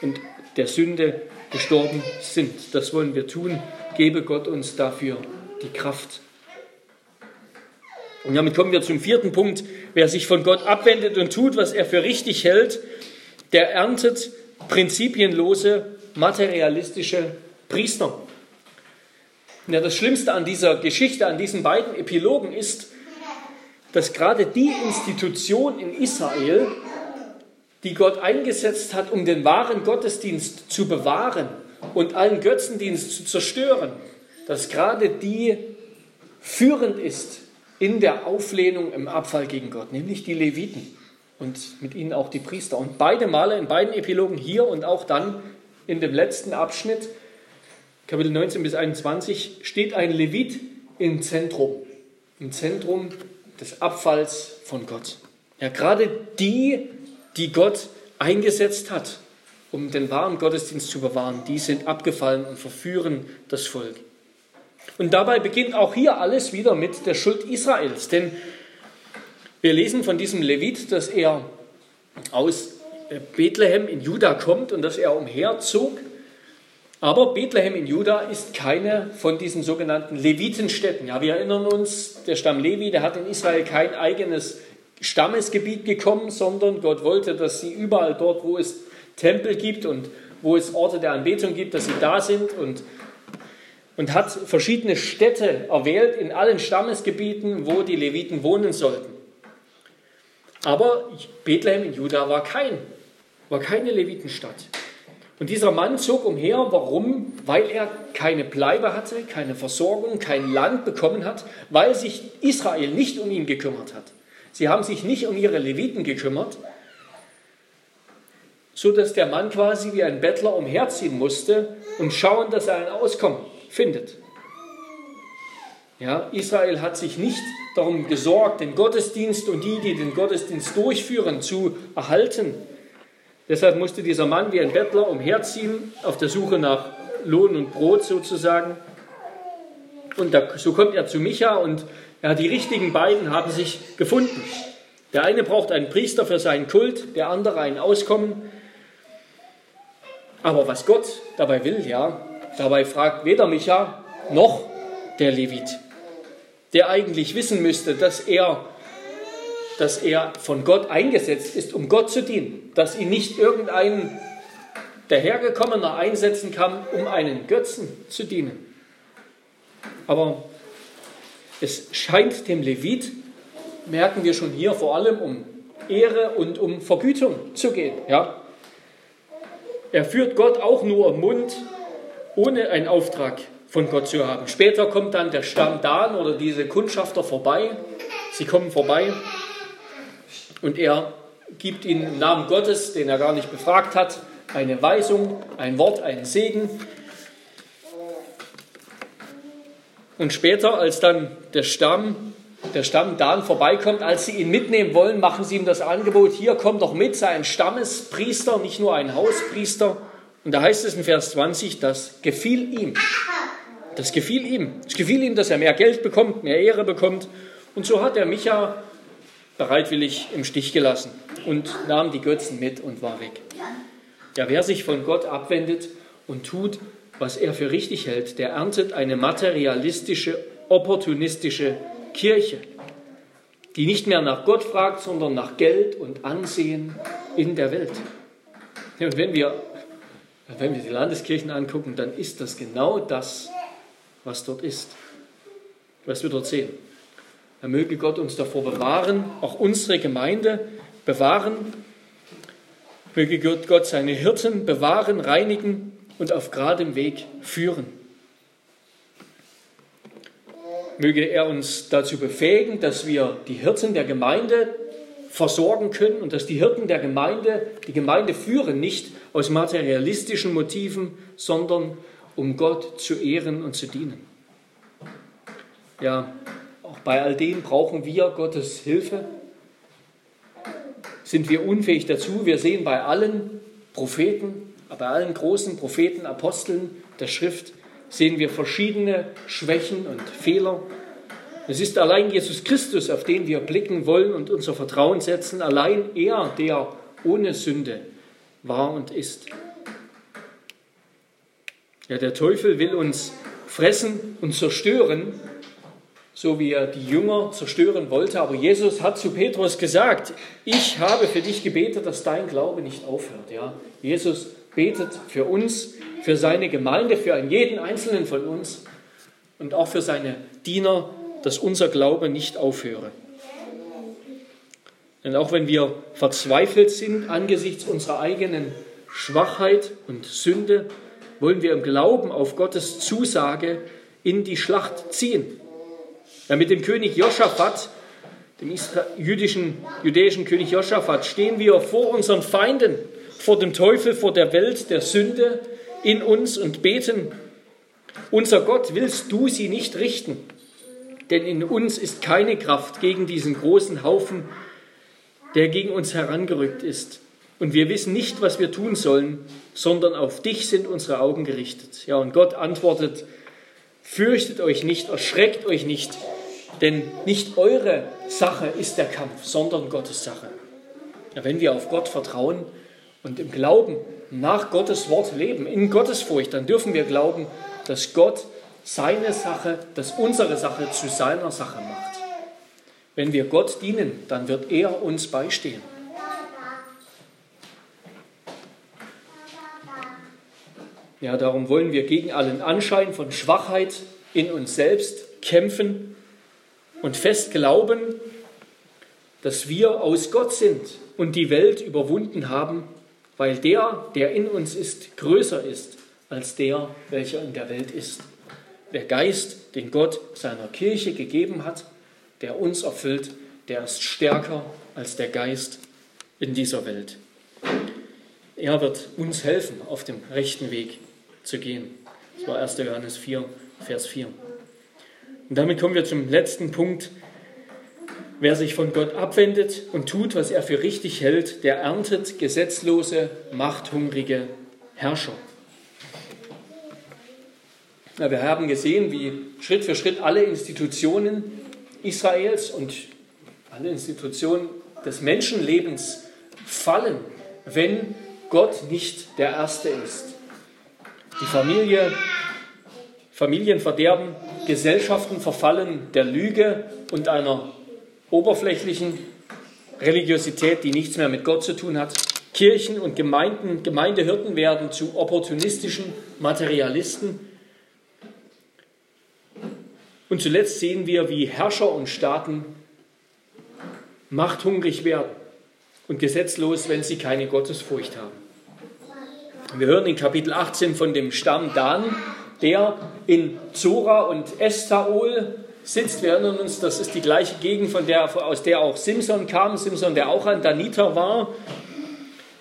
und der Sünde gestorben sind. Das wollen wir tun. Gebe Gott uns dafür die Kraft. Und damit kommen wir zum vierten Punkt. Wer sich von Gott abwendet und tut, was er für richtig hält, der erntet prinzipienlose, materialistische Priester. Ja, das Schlimmste an dieser Geschichte, an diesen beiden Epilogen ist, dass gerade die Institution in Israel, die Gott eingesetzt hat, um den wahren Gottesdienst zu bewahren und allen Götzendienst zu zerstören, dass gerade die führend ist in der Auflehnung im Abfall gegen Gott, nämlich die Leviten und mit ihnen auch die Priester. Und beide Male in beiden Epilogen hier und auch dann in dem letzten Abschnitt, Kapitel 19 bis 21, steht ein Levit im Zentrum, im Zentrum des Abfalls von Gott. Ja, gerade die, die Gott eingesetzt hat, um den wahren Gottesdienst zu bewahren, die sind abgefallen und verführen das Volk. Und dabei beginnt auch hier alles wieder mit der Schuld Israels. Denn wir lesen von diesem Levit, dass er aus Bethlehem in Juda kommt und dass er umherzog. Aber Bethlehem in Juda ist keine von diesen sogenannten Levitenstädten. Ja, wir erinnern uns, der Stamm Levi, der hat in Israel kein eigenes Stammesgebiet bekommen, sondern Gott wollte, dass sie überall dort, wo es Tempel gibt und wo es Orte der Anbetung gibt, dass sie da sind und und hat verschiedene Städte erwählt in allen Stammesgebieten, wo die Leviten wohnen sollten. Aber Bethlehem in Juda war kein, war keine Levitenstadt. Und dieser Mann zog umher, warum? Weil er keine Bleibe hatte, keine Versorgung, kein Land bekommen hat, weil sich Israel nicht um ihn gekümmert hat. Sie haben sich nicht um ihre Leviten gekümmert, so dass der Mann quasi wie ein Bettler umherziehen musste und schauen, dass er ein Auskommen findet. Ja, Israel hat sich nicht darum gesorgt, den Gottesdienst und die, die den Gottesdienst durchführen, zu erhalten. Deshalb musste dieser Mann wie ein Bettler umherziehen, auf der Suche nach Lohn und Brot sozusagen. Und da, so kommt er zu Micha und ja, die richtigen beiden haben sich gefunden. Der eine braucht einen Priester für seinen Kult, der andere ein Auskommen. Aber was Gott dabei will, ja, Dabei fragt weder Micha noch der Levit, der eigentlich wissen müsste, dass er, dass er von Gott eingesetzt ist, um Gott zu dienen, dass ihn nicht irgendein dahergekommener einsetzen kann, um einen Götzen zu dienen. Aber es scheint dem Levit, merken wir schon hier, vor allem um Ehre und um Vergütung zu gehen. Ja? Er führt Gott auch nur im Mund ohne einen Auftrag von Gott zu haben. Später kommt dann der Stamm Dan oder diese Kundschafter vorbei. Sie kommen vorbei und er gibt ihnen im Namen Gottes, den er gar nicht befragt hat, eine Weisung, ein Wort, einen Segen. Und später, als dann der Stamm, der Stamm Dan vorbeikommt, als sie ihn mitnehmen wollen, machen sie ihm das Angebot, hier komm doch mit, sei ein Stammespriester, nicht nur ein Hauspriester. Und da heißt es in Vers 20, das gefiel ihm. Das gefiel ihm. Es gefiel ihm, dass er mehr Geld bekommt, mehr Ehre bekommt. Und so hat er Micha bereitwillig im Stich gelassen und nahm die Götzen mit und war weg. Ja, wer sich von Gott abwendet und tut, was er für richtig hält, der erntet eine materialistische, opportunistische Kirche, die nicht mehr nach Gott fragt, sondern nach Geld und Ansehen in der Welt. Und wenn wir wenn wir die Landeskirchen angucken, dann ist das genau das, was dort ist, was wir dort sehen. Er möge Gott uns davor bewahren, auch unsere Gemeinde, bewahren. Möge Gott seine Hirten bewahren, reinigen und auf geradem Weg führen. Möge er uns dazu befähigen, dass wir die Hirten der Gemeinde versorgen können und dass die Hirten der Gemeinde die Gemeinde führen, nicht aus materialistischen Motiven, sondern um Gott zu ehren und zu dienen. Ja, bei all dem brauchen wir Gottes Hilfe. Sind wir unfähig dazu? Wir sehen bei allen Propheten, bei allen großen Propheten, Aposteln der Schrift, sehen wir verschiedene Schwächen und Fehler. Es ist allein Jesus Christus, auf den wir blicken wollen und unser Vertrauen setzen, allein er, der ohne Sünde war und ist. Ja, der Teufel will uns fressen und zerstören, so wie er die Jünger zerstören wollte. Aber Jesus hat zu Petrus gesagt, ich habe für dich gebetet, dass dein Glaube nicht aufhört. Ja, Jesus betet für uns, für seine Gemeinde, für jeden einzelnen von uns und auch für seine Diener, dass unser Glaube nicht aufhöre. Denn auch wenn wir verzweifelt sind angesichts unserer eigenen Schwachheit und Sünde, wollen wir im Glauben auf Gottes Zusage in die Schlacht ziehen. Mit dem König Josaphat, dem jüdischen, jüdischen König Josaphat, stehen wir vor unseren Feinden, vor dem Teufel, vor der Welt der Sünde in uns und beten, unser Gott, willst du sie nicht richten? Denn in uns ist keine Kraft gegen diesen großen Haufen, der gegen uns herangerückt ist. Und wir wissen nicht, was wir tun sollen, sondern auf dich sind unsere Augen gerichtet. Ja, und Gott antwortet, fürchtet euch nicht, erschreckt euch nicht, denn nicht eure Sache ist der Kampf, sondern Gottes Sache. Wenn wir auf Gott vertrauen und im Glauben nach Gottes Wort leben, in Gottes Furcht, dann dürfen wir glauben, dass Gott seine Sache, dass unsere Sache zu seiner Sache macht. Wenn wir Gott dienen, dann wird er uns beistehen. Ja, darum wollen wir gegen allen Anschein von Schwachheit in uns selbst kämpfen und fest glauben, dass wir aus Gott sind und die Welt überwunden haben, weil der, der in uns ist, größer ist als der, welcher in der Welt ist. Der Geist, den Gott seiner Kirche gegeben hat, der uns erfüllt, der ist stärker als der Geist in dieser Welt. Er wird uns helfen, auf dem rechten Weg zu gehen. Das war 1. Johannes 4, Vers 4. Und damit kommen wir zum letzten Punkt. Wer sich von Gott abwendet und tut, was er für richtig hält, der erntet gesetzlose, machthungrige Herrscher. Ja, wir haben gesehen, wie Schritt für Schritt alle Institutionen Israels und alle Institutionen des Menschenlebens fallen, wenn Gott nicht der Erste ist. Die Familie, Familien verderben, Gesellschaften verfallen der Lüge und einer oberflächlichen Religiosität, die nichts mehr mit Gott zu tun hat. Kirchen und Gemeinden, Gemeindehirten werden zu opportunistischen Materialisten. Und zuletzt sehen wir, wie Herrscher und Staaten machthungrig werden und gesetzlos, wenn sie keine Gottesfurcht haben. Wir hören in Kapitel 18 von dem Stamm Dan, der in Zora und Estaol sitzt. Wir erinnern uns, das ist die gleiche Gegend, von der, aus der auch Simson kam, Simson, der auch ein Daniter war.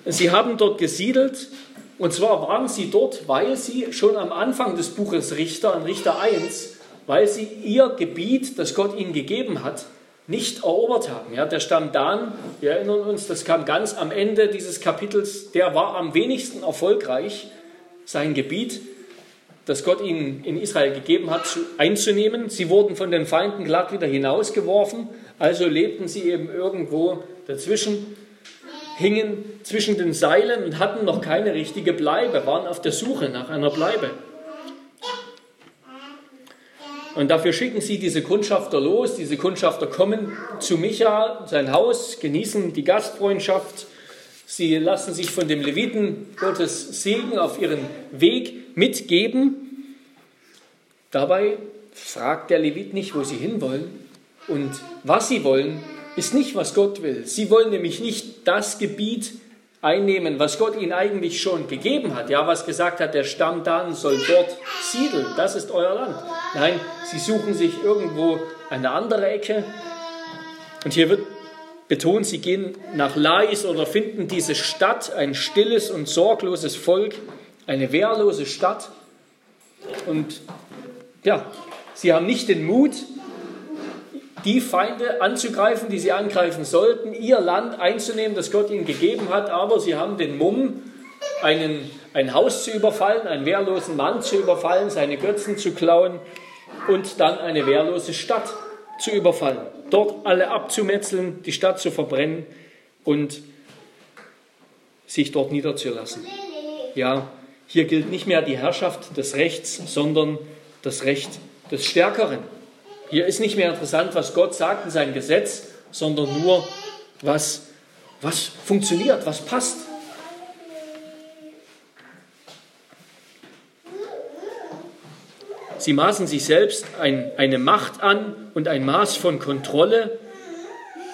Sie haben dort gesiedelt und zwar waren sie dort, weil sie schon am Anfang des Buches Richter, in Richter 1, weil sie ihr Gebiet, das Gott ihnen gegeben hat, nicht erobert haben. Ja, der Stamm Dan, wir erinnern uns, das kam ganz am Ende dieses Kapitels, der war am wenigsten erfolgreich, sein Gebiet, das Gott ihnen in Israel gegeben hat, einzunehmen. Sie wurden von den Feinden glatt wieder hinausgeworfen, also lebten sie eben irgendwo dazwischen, hingen zwischen den Seilen und hatten noch keine richtige Bleibe, waren auf der Suche nach einer Bleibe. Und dafür schicken sie diese Kundschafter los. Diese Kundschafter kommen zu Micha, sein Haus, genießen die Gastfreundschaft. Sie lassen sich von dem Leviten Gottes Segen auf ihren Weg mitgeben. Dabei fragt der Levit nicht, wo sie hinwollen und was sie wollen, ist nicht, was Gott will. Sie wollen nämlich nicht das Gebiet einnehmen, was Gott ihnen eigentlich schon gegeben hat. Ja, was gesagt hat, der Stamm Dan soll dort siedeln. Das ist euer Land. Nein, sie suchen sich irgendwo eine andere Ecke. Und hier wird betont, sie gehen nach Lais oder finden diese Stadt, ein stilles und sorgloses Volk, eine wehrlose Stadt. Und ja, sie haben nicht den Mut, die Feinde anzugreifen, die sie angreifen sollten, ihr Land einzunehmen, das Gott ihnen gegeben hat, aber sie haben den Mumm, einen, ein Haus zu überfallen, einen wehrlosen Mann zu überfallen, seine Götzen zu klauen und dann eine wehrlose Stadt zu überfallen, dort alle abzumetzeln, die Stadt zu verbrennen und sich dort niederzulassen. Ja, hier gilt nicht mehr die Herrschaft des Rechts, sondern das Recht des Stärkeren. Hier ist nicht mehr interessant, was Gott sagt in seinem Gesetz, sondern nur, was, was funktioniert, was passt. Sie maßen sich selbst ein, eine Macht an und ein Maß von Kontrolle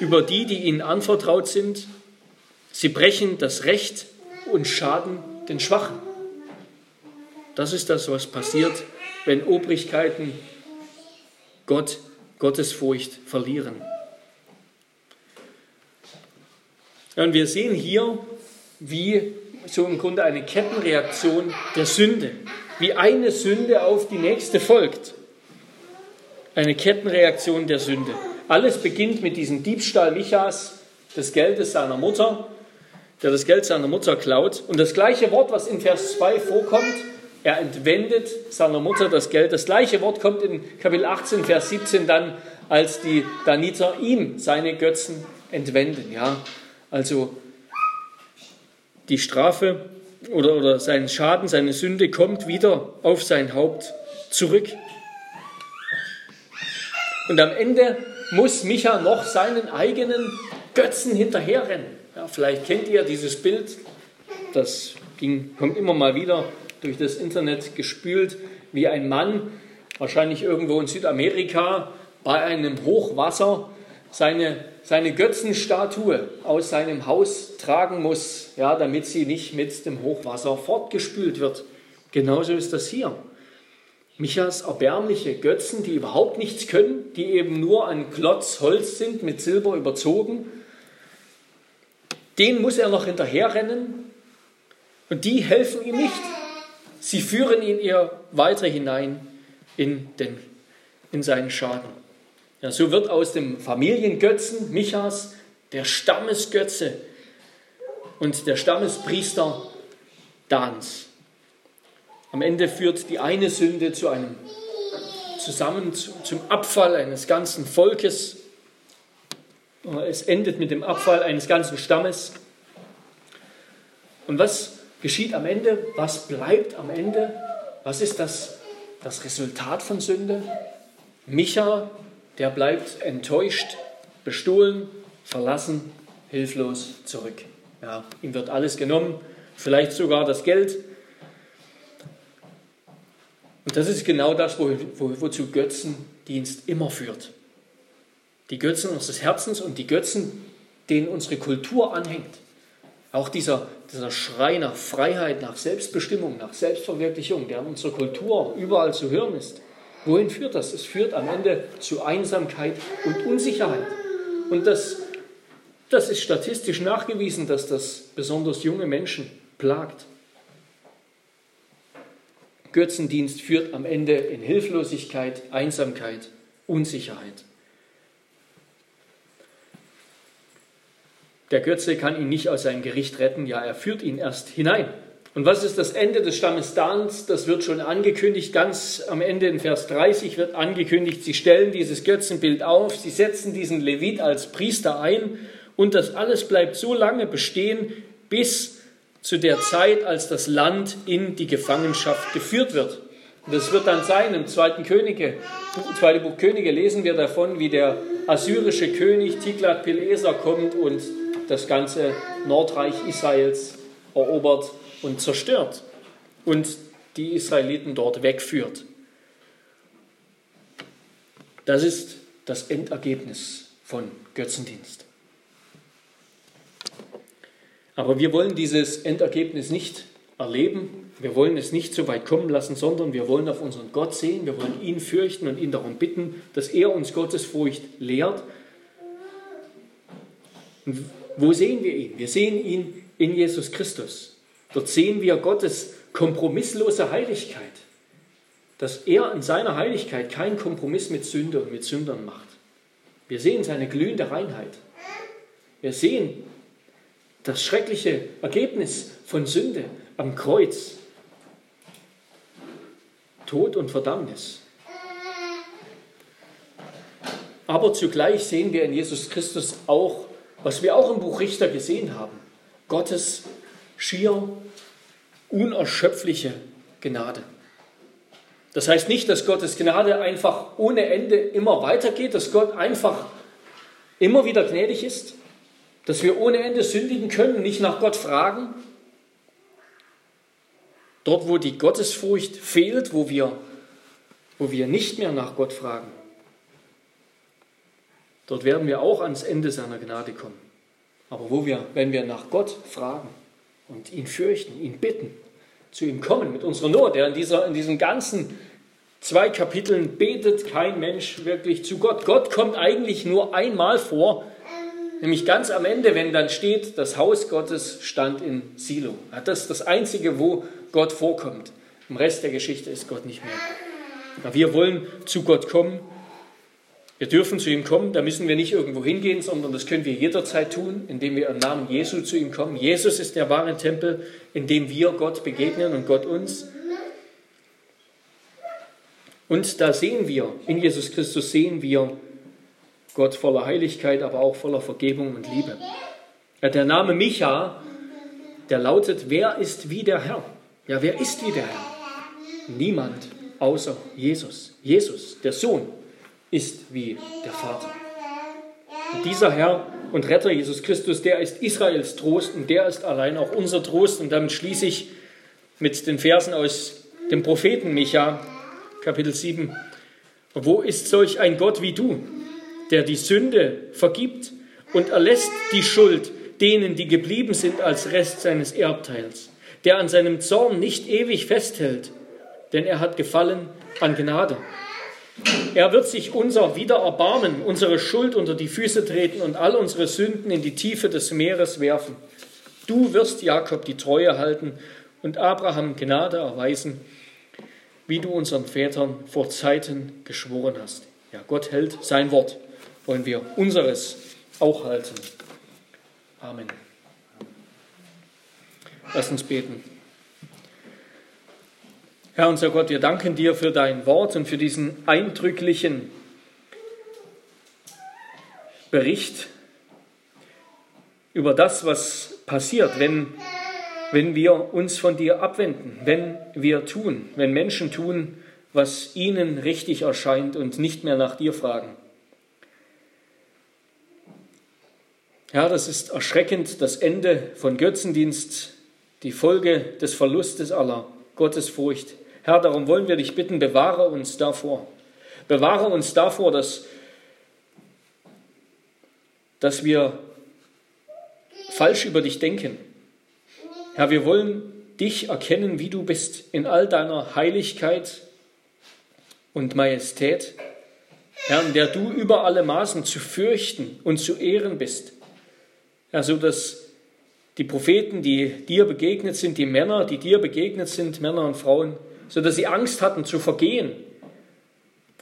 über die, die ihnen anvertraut sind. Sie brechen das Recht und schaden den Schwachen. Das ist das, was passiert, wenn Obrigkeiten Gott, Gottes Furcht verlieren. Und wir sehen hier, wie so im Grunde eine Kettenreaktion der Sünde, wie eine Sünde auf die nächste folgt. Eine Kettenreaktion der Sünde. Alles beginnt mit diesem Diebstahl Michas des Geldes seiner Mutter, der das Geld seiner Mutter klaut. Und das gleiche Wort, was in Vers 2 vorkommt, er entwendet seiner Mutter das Geld. Das gleiche Wort kommt in Kapitel 18, Vers 17 dann, als die Daniter ihm seine Götzen entwenden. Ja, also die Strafe oder, oder sein Schaden, seine Sünde kommt wieder auf sein Haupt zurück. Und am Ende muss Micha noch seinen eigenen Götzen hinterherrennen. Ja, vielleicht kennt ihr dieses Bild, das ging, kommt immer mal wieder durch das Internet gespült, wie ein Mann, wahrscheinlich irgendwo in Südamerika, bei einem Hochwasser seine, seine Götzenstatue aus seinem Haus tragen muss, ja, damit sie nicht mit dem Hochwasser fortgespült wird. Genauso ist das hier. Michas erbärmliche Götzen, die überhaupt nichts können, die eben nur ein Klotz Holz sind, mit Silber überzogen, den muss er noch hinterherrennen und die helfen ihm nicht. Sie führen ihn eher weiter hinein in, den, in seinen Schaden. Ja, so wird aus dem Familiengötzen Michas der Stammesgötze und der Stammespriester Dans. Am Ende führt die eine Sünde zu einem zusammen zum Abfall eines ganzen Volkes. Es endet mit dem Abfall eines ganzen Stammes. Und was geschieht am Ende? Was bleibt am Ende? Was ist das, das Resultat von Sünde? Micha, der bleibt enttäuscht, bestohlen, verlassen, hilflos zurück. Ja, ihm wird alles genommen, vielleicht sogar das Geld. Und das ist genau das, wo, wo, wozu Götzendienst immer führt. Die Götzen unseres Herzens und die Götzen, denen unsere Kultur anhängt. Auch dieser, dieser Schrei nach Freiheit, nach Selbstbestimmung, nach Selbstverwirklichung, der in unserer Kultur überall zu hören ist. Wohin führt das? Es führt am Ende zu Einsamkeit und Unsicherheit. Und das, das ist statistisch nachgewiesen, dass das besonders junge Menschen plagt. Götzendienst führt am Ende in Hilflosigkeit, Einsamkeit, Unsicherheit. Der Götze kann ihn nicht aus seinem Gericht retten, ja, er führt ihn erst hinein. Und was ist das Ende des Stammes Dans? Das wird schon angekündigt, ganz am Ende in Vers 30 wird angekündigt, sie stellen dieses Götzenbild auf, sie setzen diesen Levit als Priester ein und das alles bleibt so lange bestehen, bis zu der Zeit, als das Land in die Gefangenschaft geführt wird. Und das wird dann sein, im zweiten Könige, zweiten Buch Könige lesen wir davon, wie der assyrische König Tiglat-Pileser kommt und das ganze Nordreich Israels erobert und zerstört und die Israeliten dort wegführt. Das ist das Endergebnis von Götzendienst. Aber wir wollen dieses Endergebnis nicht erleben. Wir wollen es nicht so weit kommen lassen, sondern wir wollen auf unseren Gott sehen. Wir wollen ihn fürchten und ihn darum bitten, dass er uns Gottesfurcht lehrt. Und wo sehen wir ihn? Wir sehen ihn in Jesus Christus. Dort sehen wir Gottes kompromisslose Heiligkeit, dass er in seiner Heiligkeit keinen Kompromiss mit Sünde und mit Sündern macht. Wir sehen seine glühende Reinheit. Wir sehen das schreckliche Ergebnis von Sünde am Kreuz. Tod und Verdammnis. Aber zugleich sehen wir in Jesus Christus auch, was wir auch im Buch Richter gesehen haben, Gottes schier unerschöpfliche Gnade. Das heißt nicht, dass Gottes Gnade einfach ohne Ende immer weitergeht, dass Gott einfach immer wieder gnädig ist, dass wir ohne Ende sündigen können, nicht nach Gott fragen. Dort, wo die Gottesfurcht fehlt, wo wir, wo wir nicht mehr nach Gott fragen, dort werden wir auch ans Ende seiner Gnade kommen. Aber wo wir, wenn wir nach Gott fragen und ihn fürchten, ihn bitten, zu ihm kommen mit unserer Not. Ja, in, dieser, in diesen ganzen zwei Kapiteln betet kein Mensch wirklich zu Gott. Gott kommt eigentlich nur einmal vor, nämlich ganz am Ende, wenn dann steht, das Haus Gottes stand in Silo. Das ist das Einzige, wo Gott vorkommt. Im Rest der Geschichte ist Gott nicht mehr. Wir wollen zu Gott kommen wir dürfen zu ihm kommen, da müssen wir nicht irgendwo hingehen, sondern das können wir jederzeit tun, indem wir im Namen Jesu zu ihm kommen. Jesus ist der wahre Tempel, in dem wir Gott begegnen und Gott uns. Und da sehen wir, in Jesus Christus sehen wir Gott voller Heiligkeit, aber auch voller Vergebung und Liebe. Der Name Micha, der lautet, wer ist wie der Herr? Ja, wer ist wie der Herr? Niemand außer Jesus. Jesus, der Sohn ist wie der Vater. Und dieser Herr und Retter Jesus Christus, der ist Israels Trost und der ist allein auch unser Trost. Und damit schließe ich mit den Versen aus dem Propheten Micha, Kapitel 7. Wo ist solch ein Gott wie du, der die Sünde vergibt und erlässt die Schuld denen, die geblieben sind als Rest seines Erbteils, der an seinem Zorn nicht ewig festhält, denn er hat gefallen an Gnade. Er wird sich unser wieder erbarmen, unsere Schuld unter die Füße treten und all unsere Sünden in die Tiefe des Meeres werfen. Du wirst Jakob die Treue halten und Abraham Gnade erweisen, wie du unseren Vätern vor Zeiten geschworen hast. Ja, Gott hält sein Wort, wollen wir unseres auch halten. Amen. Lass uns beten. Herr unser Gott, wir danken dir für dein Wort und für diesen eindrücklichen Bericht über das, was passiert, wenn, wenn wir uns von dir abwenden, wenn wir tun, wenn Menschen tun, was ihnen richtig erscheint und nicht mehr nach dir fragen. Herr, das ist erschreckend, das Ende von Götzendienst, die Folge des Verlustes aller Gottesfurcht. Herr, darum wollen wir dich bitten, bewahre uns davor. Bewahre uns davor, dass, dass wir falsch über dich denken. Herr, wir wollen dich erkennen, wie du bist, in all deiner Heiligkeit und Majestät. Herr, in der du über alle Maßen zu fürchten und zu ehren bist. Herr, so dass die Propheten, die dir begegnet sind, die Männer, die dir begegnet sind, Männer und Frauen, sodass sie Angst hatten zu vergehen,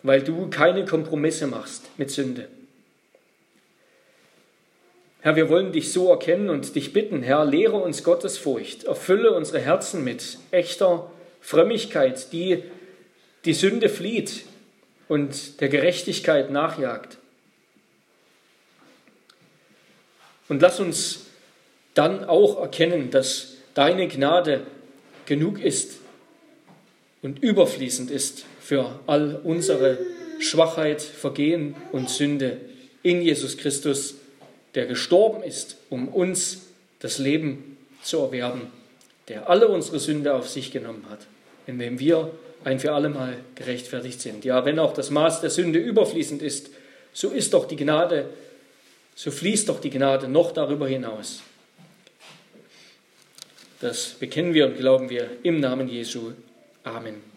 weil du keine Kompromisse machst mit Sünde. Herr, wir wollen dich so erkennen und dich bitten, Herr, lehre uns Gottesfurcht, erfülle unsere Herzen mit echter Frömmigkeit, die die Sünde flieht und der Gerechtigkeit nachjagt. Und lass uns dann auch erkennen, dass deine Gnade genug ist, und überfließend ist für all unsere Schwachheit, Vergehen und Sünde in Jesus Christus, der gestorben ist, um uns das Leben zu erwerben, der alle unsere Sünde auf sich genommen hat, indem wir ein für allemal gerechtfertigt sind. Ja, wenn auch das Maß der Sünde überfließend ist, so ist doch die Gnade so fließt doch die Gnade noch darüber hinaus. Das bekennen wir und glauben wir im Namen Jesu. Amen.